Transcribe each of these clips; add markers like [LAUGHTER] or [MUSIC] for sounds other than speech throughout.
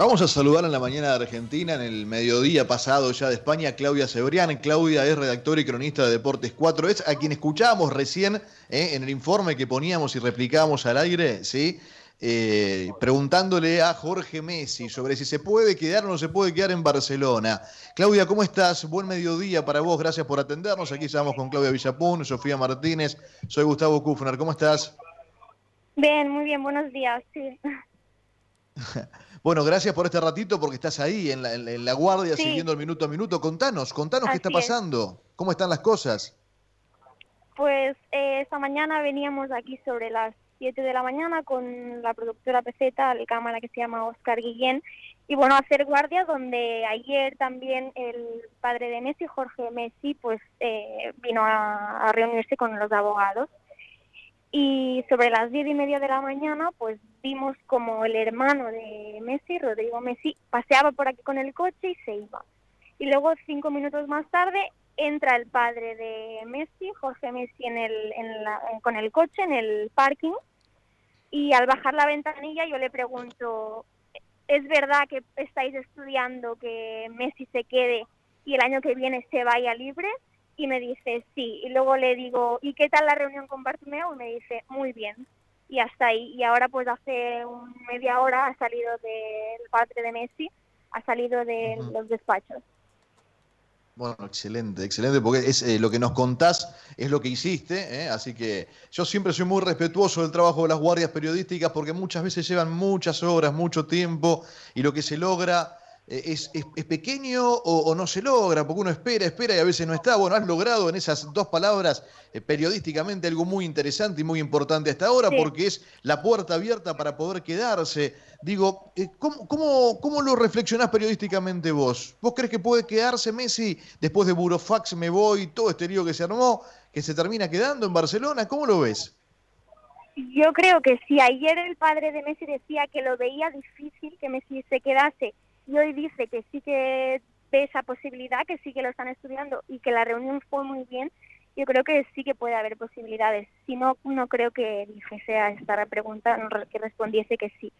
Vamos a saludar en la mañana de Argentina, en el mediodía pasado ya de España, Claudia Cebrián. Claudia es redactora y cronista de Deportes 4. Es a quien escuchábamos recién eh, en el informe que poníamos y replicábamos al aire, ¿sí? Eh, preguntándole a Jorge Messi sobre si se puede quedar o no se puede quedar en Barcelona. Claudia, ¿cómo estás? Buen mediodía para vos, gracias por atendernos. Aquí estamos con Claudia Villapún, Sofía Martínez, soy Gustavo Kufner. ¿Cómo estás? Bien, muy bien, buenos días. Sí. [LAUGHS] Bueno, gracias por este ratito porque estás ahí en la, guardia siguiendo el minuto a minuto. Contanos, contanos qué está pasando, cómo están las cosas. Pues eh, esta mañana veníamos aquí sobre las 7 de la mañana con la productora PZ, la cámara que se llama Oscar Guillén, y bueno, hacer guardia donde ayer también el padre de Messi, Jorge Messi, pues eh, vino a reunirse con los abogados. Y sobre las diez y media de la mañana, pues vimos como el hermano de Messi, Rodrigo Messi, paseaba por aquí con el coche y se iba. Y luego, cinco minutos más tarde, entra el padre de Messi, Jorge Messi, en el, con el coche en el parking. Y al bajar la ventanilla yo le pregunto, ¿es verdad que estáis estudiando que Messi se quede y el año que viene se vaya libre? Y me dice sí. Y luego le digo, ¿y qué tal la reunión con Bartomeu? Y me dice, muy bien. Y hasta ahí. Y ahora pues hace media hora ha salido del padre de Messi, ha salido de los despachos. Bueno, excelente, excelente, porque es eh, lo que nos contás es lo que hiciste, ¿eh? así que yo siempre soy muy respetuoso del trabajo de las guardias periodísticas porque muchas veces llevan muchas horas, mucho tiempo y lo que se logra eh, es, es, pequeño o, no se logra, porque uno espera, espera y a veces no está. Bueno, has logrado en esas dos palabras eh, periodísticamente algo muy interesante y muy importante hasta ahora, porque es la puerta abierta para poder quedarse. Digo, eh, ¿cómo, cómo, cómo lo reflexionás periodísticamente vos? ¿Vos crees que puede quedarse Messi después de Burofax, me voy, todo este lío que se armó, que se termina quedando en Barcelona? ¿Cómo lo ves? Yo creo que si ayer el padre de Messi decía que lo veía difícil que Messi se quedase y hoy dice que sí que ve esa posibilidad, que sí que lo están estudiando y que la reunión fue muy bien, yo creo que sí que puede haber posibilidades. Si no, no creo que dijese a esta pregunta, que respondiese que sí.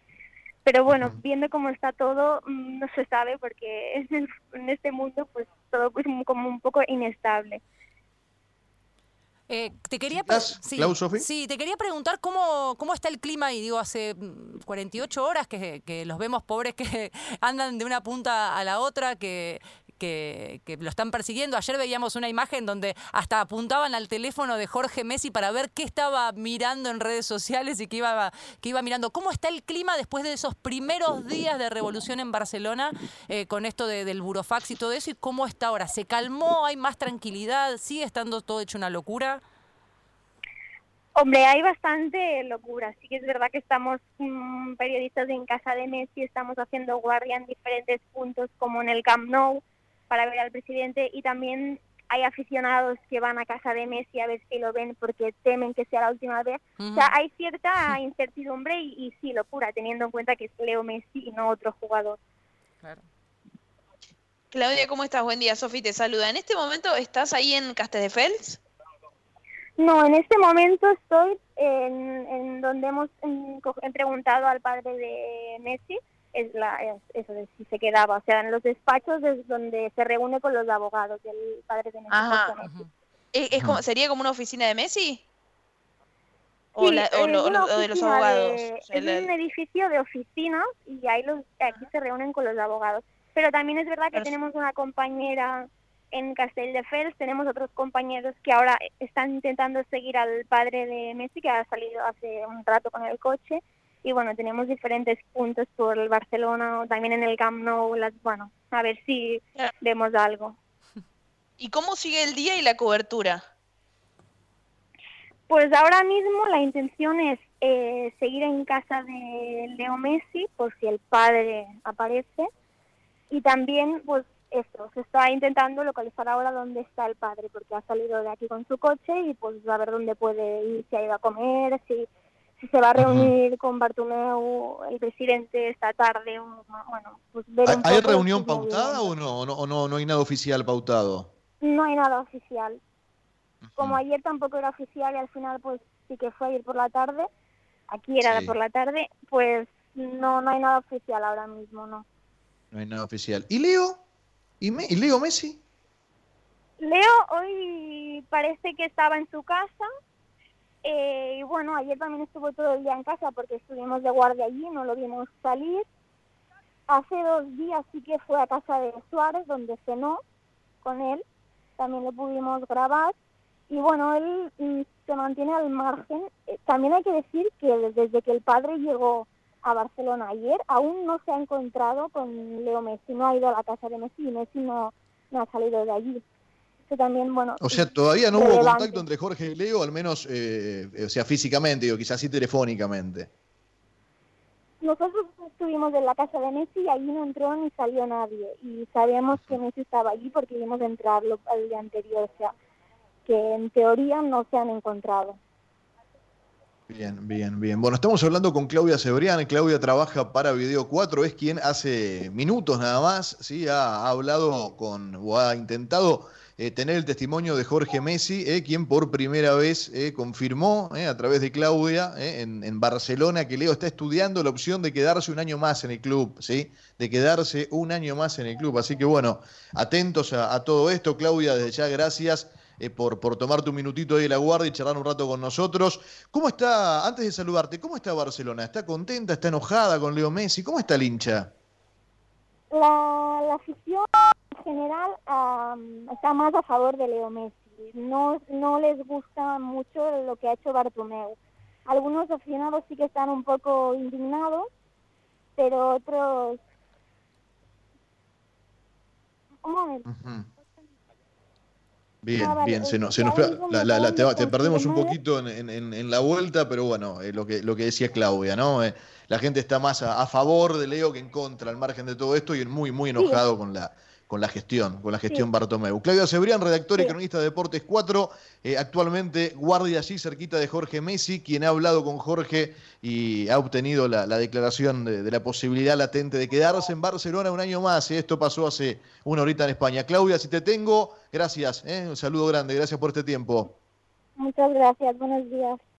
Pero bueno, viendo cómo está todo, mm, no se sabe porque [LAUGHS] en este mundo pues todo es como un poco inestable. Eh, te quería sí, te quería preguntar cómo, cómo está el clima y digo, hace 48 mm, horas que, que los vemos pobres que [LAUGHS] andan de una punta a la otra, que, que, lo están persiguiendo. Ayer veíamos una imagen donde hasta apuntaban al teléfono de Jorge Messi para ver qué estaba mirando en redes sociales y qué iba, qué iba mirando. ¿Cómo está el clima después de esos primeros días de revolución en Barcelona eh, con esto del burofax y todo eso? ¿Y cómo está ahora? ¿Se calmó? ¿Hay más tranquilidad? ¿Sigue estando todo hecho una locura? Hombre, hay bastante locura. Sí que es verdad que estamos mm, periodistas en casa de Messi, estamos haciendo guardia en diferentes puntos como en el Camp Nou, para ver al presidente y también hay aficionados que van a casa de Messi a ver si lo ven porque temen que sea la última vez. O sea, hay cierta [LAUGHS] incertidumbre y, sí, locura, teniendo en cuenta que es Leo Messi y no otro jugador. Claro. Claudia, ¿cómo estás? Buen día, Sofi te saluda. ¿En este momento estás ahí en Castelldefels? No, en este momento estoy en, donde hemos preguntado al padre de Messi es la eso de si se quedaba, o sea, en los despachos es donde se reúne con los abogados del padre de Messi. ¿Es, como, ¿Sería como una oficina de Messi? ¿O, de los abogados? es un edificio de oficinas y ahí los, aquí se reúnen con los abogados. Pero también es verdad que tenemos una compañera en Castelldefels, tenemos otros compañeros que ahora están intentando seguir al padre de Messi, que ha salido hace un rato con el coche, y bueno, tenemos diferentes puntos por el Barcelona, también en el Camp Nou, las, bueno, a ver si vemos algo. [LAUGHS] ¿Y cómo sigue el día y la cobertura? Pues ahora mismo la intención es eh, seguir en casa de Leo Messi por si el padre aparece y también pues esto, se está intentando localizar ahora dónde está el padre porque ha salido de aquí con su coche y pues a ver dónde puede ir, si ha ido a comer, si si se va a reunir con Bartomeu el presidente esta tarde. Bueno, pues ¿Hay, reunión pautada o no, o no, no, hay nada oficial pautado? No hay nada oficial. Como ayer tampoco era oficial y al final pues sí que fue ayer por la tarde, aquí era por la tarde, pues no, no hay nada oficial ahora mismo, no. No hay nada oficial. ¿Y Leo? ¿Y, ¿Y Leo Messi? Leo hoy parece que estaba en su casa. Eh, y bueno, ayer también estuvo todo el día en casa porque estuvimos de guardia allí, no lo vimos salir. Hace dos días sí que fue a casa de Suárez, donde cenó con él. También lo pudimos grabar. Y bueno, él mm, se mantiene al margen. Eh, también hay que decir que desde que el padre llegó a Barcelona ayer, aún no se ha encontrado con Leo Messi. No ha ido a la casa de Messi y Messi no, no ha salido de allí también, bueno... O sea, todavía no hubo contacto entre Jorge y Leo, al menos, eh, o sea, físicamente, o quizás sí telefónicamente. Nosotros estuvimos en la casa de Messi y allí no entró ni salió nadie. Y sabíamos que Messi estaba allí porque vimos entrarlo al día anterior, o sea, que en teoría no se han encontrado. Bien, bien, bien. Bueno, estamos hablando con Claudia Cebrián. Claudia trabaja para Video 4, es quien hace minutos nada más, ¿sí? Ha, ha hablado con, o ha intentado eh, tener el testimonio de Jorge Messi, eh, quien por primera vez eh, confirmó a través de Claudia en, Barcelona que Leo está estudiando la opción de quedarse un año más en el club, ¿sí? de quedarse un año más en el club. Así que bueno, atentos a, todo esto. Claudia, desde ya gracias. por, por tomarte un minutito ahí de la guardia y charlar un rato con nosotros. ¿Cómo está, antes de saludarte, cómo está Barcelona? ¿Está contenta, está enojada con Leo Messi? ¿Cómo está el hincha? La, la afición general está más a favor de Leo Messi. No, no les gusta mucho lo que ha hecho Bartomeu. Algunos aficionados sí que están un poco indignados, pero otros... Bien, bien, se nos, se nos la, te, perdemos un poquito en, en, la vuelta, pero bueno, eh, lo, que, lo que decía Claudia, ¿no? Eh, la gente está más a, favor de Leo que en contra, al margen de todo esto, y muy, muy enojado con la con la gestión, con la gestión Bartomeu. Claudia Cebrián, redactor y cronista de Deportes 4, eh, actualmente guardia allí cerquita de Jorge Messi, quien ha hablado con Jorge y ha obtenido la, declaración de, la posibilidad latente de quedarse en Barcelona un año más. y esto pasó hace una horita en España. Claudia, si te tengo, gracias. Eh, un saludo grande, gracias por este tiempo. Muchas gracias, buenos días.